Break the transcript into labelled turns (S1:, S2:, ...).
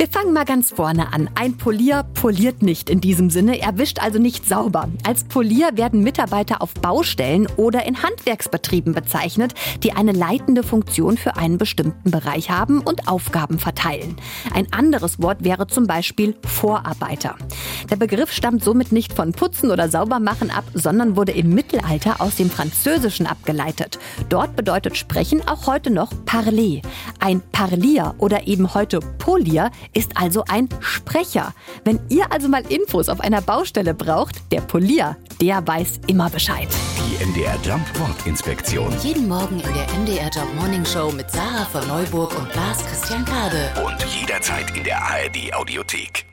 S1: Wir fangen mal ganz vorne an. Ein Polier poliert nicht in diesem Sinne. Er wischt also nicht sauber. Als Polier werden Mitarbeiter auf Baustellen oder in Handwerksbetrieben bezeichnet, die eine leitende Funktion für einen bestimmten Bereich haben und Aufgaben verteilen. Ein anderes Wort wäre zum Beispiel Vorarbeiter. Der Begriff stammt somit nicht von Putzen oder Saubermachen ab, sondern wurde im Mittelalter aus dem Französischen abgeleitet. Dort bedeutet Sprechen auch heute noch Parler. Ein Parlier oder eben heute Polier ist also ein Sprecher. Wenn ihr also mal Infos auf einer Baustelle braucht, der Polier, der weiß immer Bescheid.
S2: Die MDR Jump Wortinspektion.
S3: Jeden Morgen in der MDR Job Morning Show mit Sarah von Neuburg und Lars Christian Kade.
S2: Und jederzeit in der ARD Audiothek.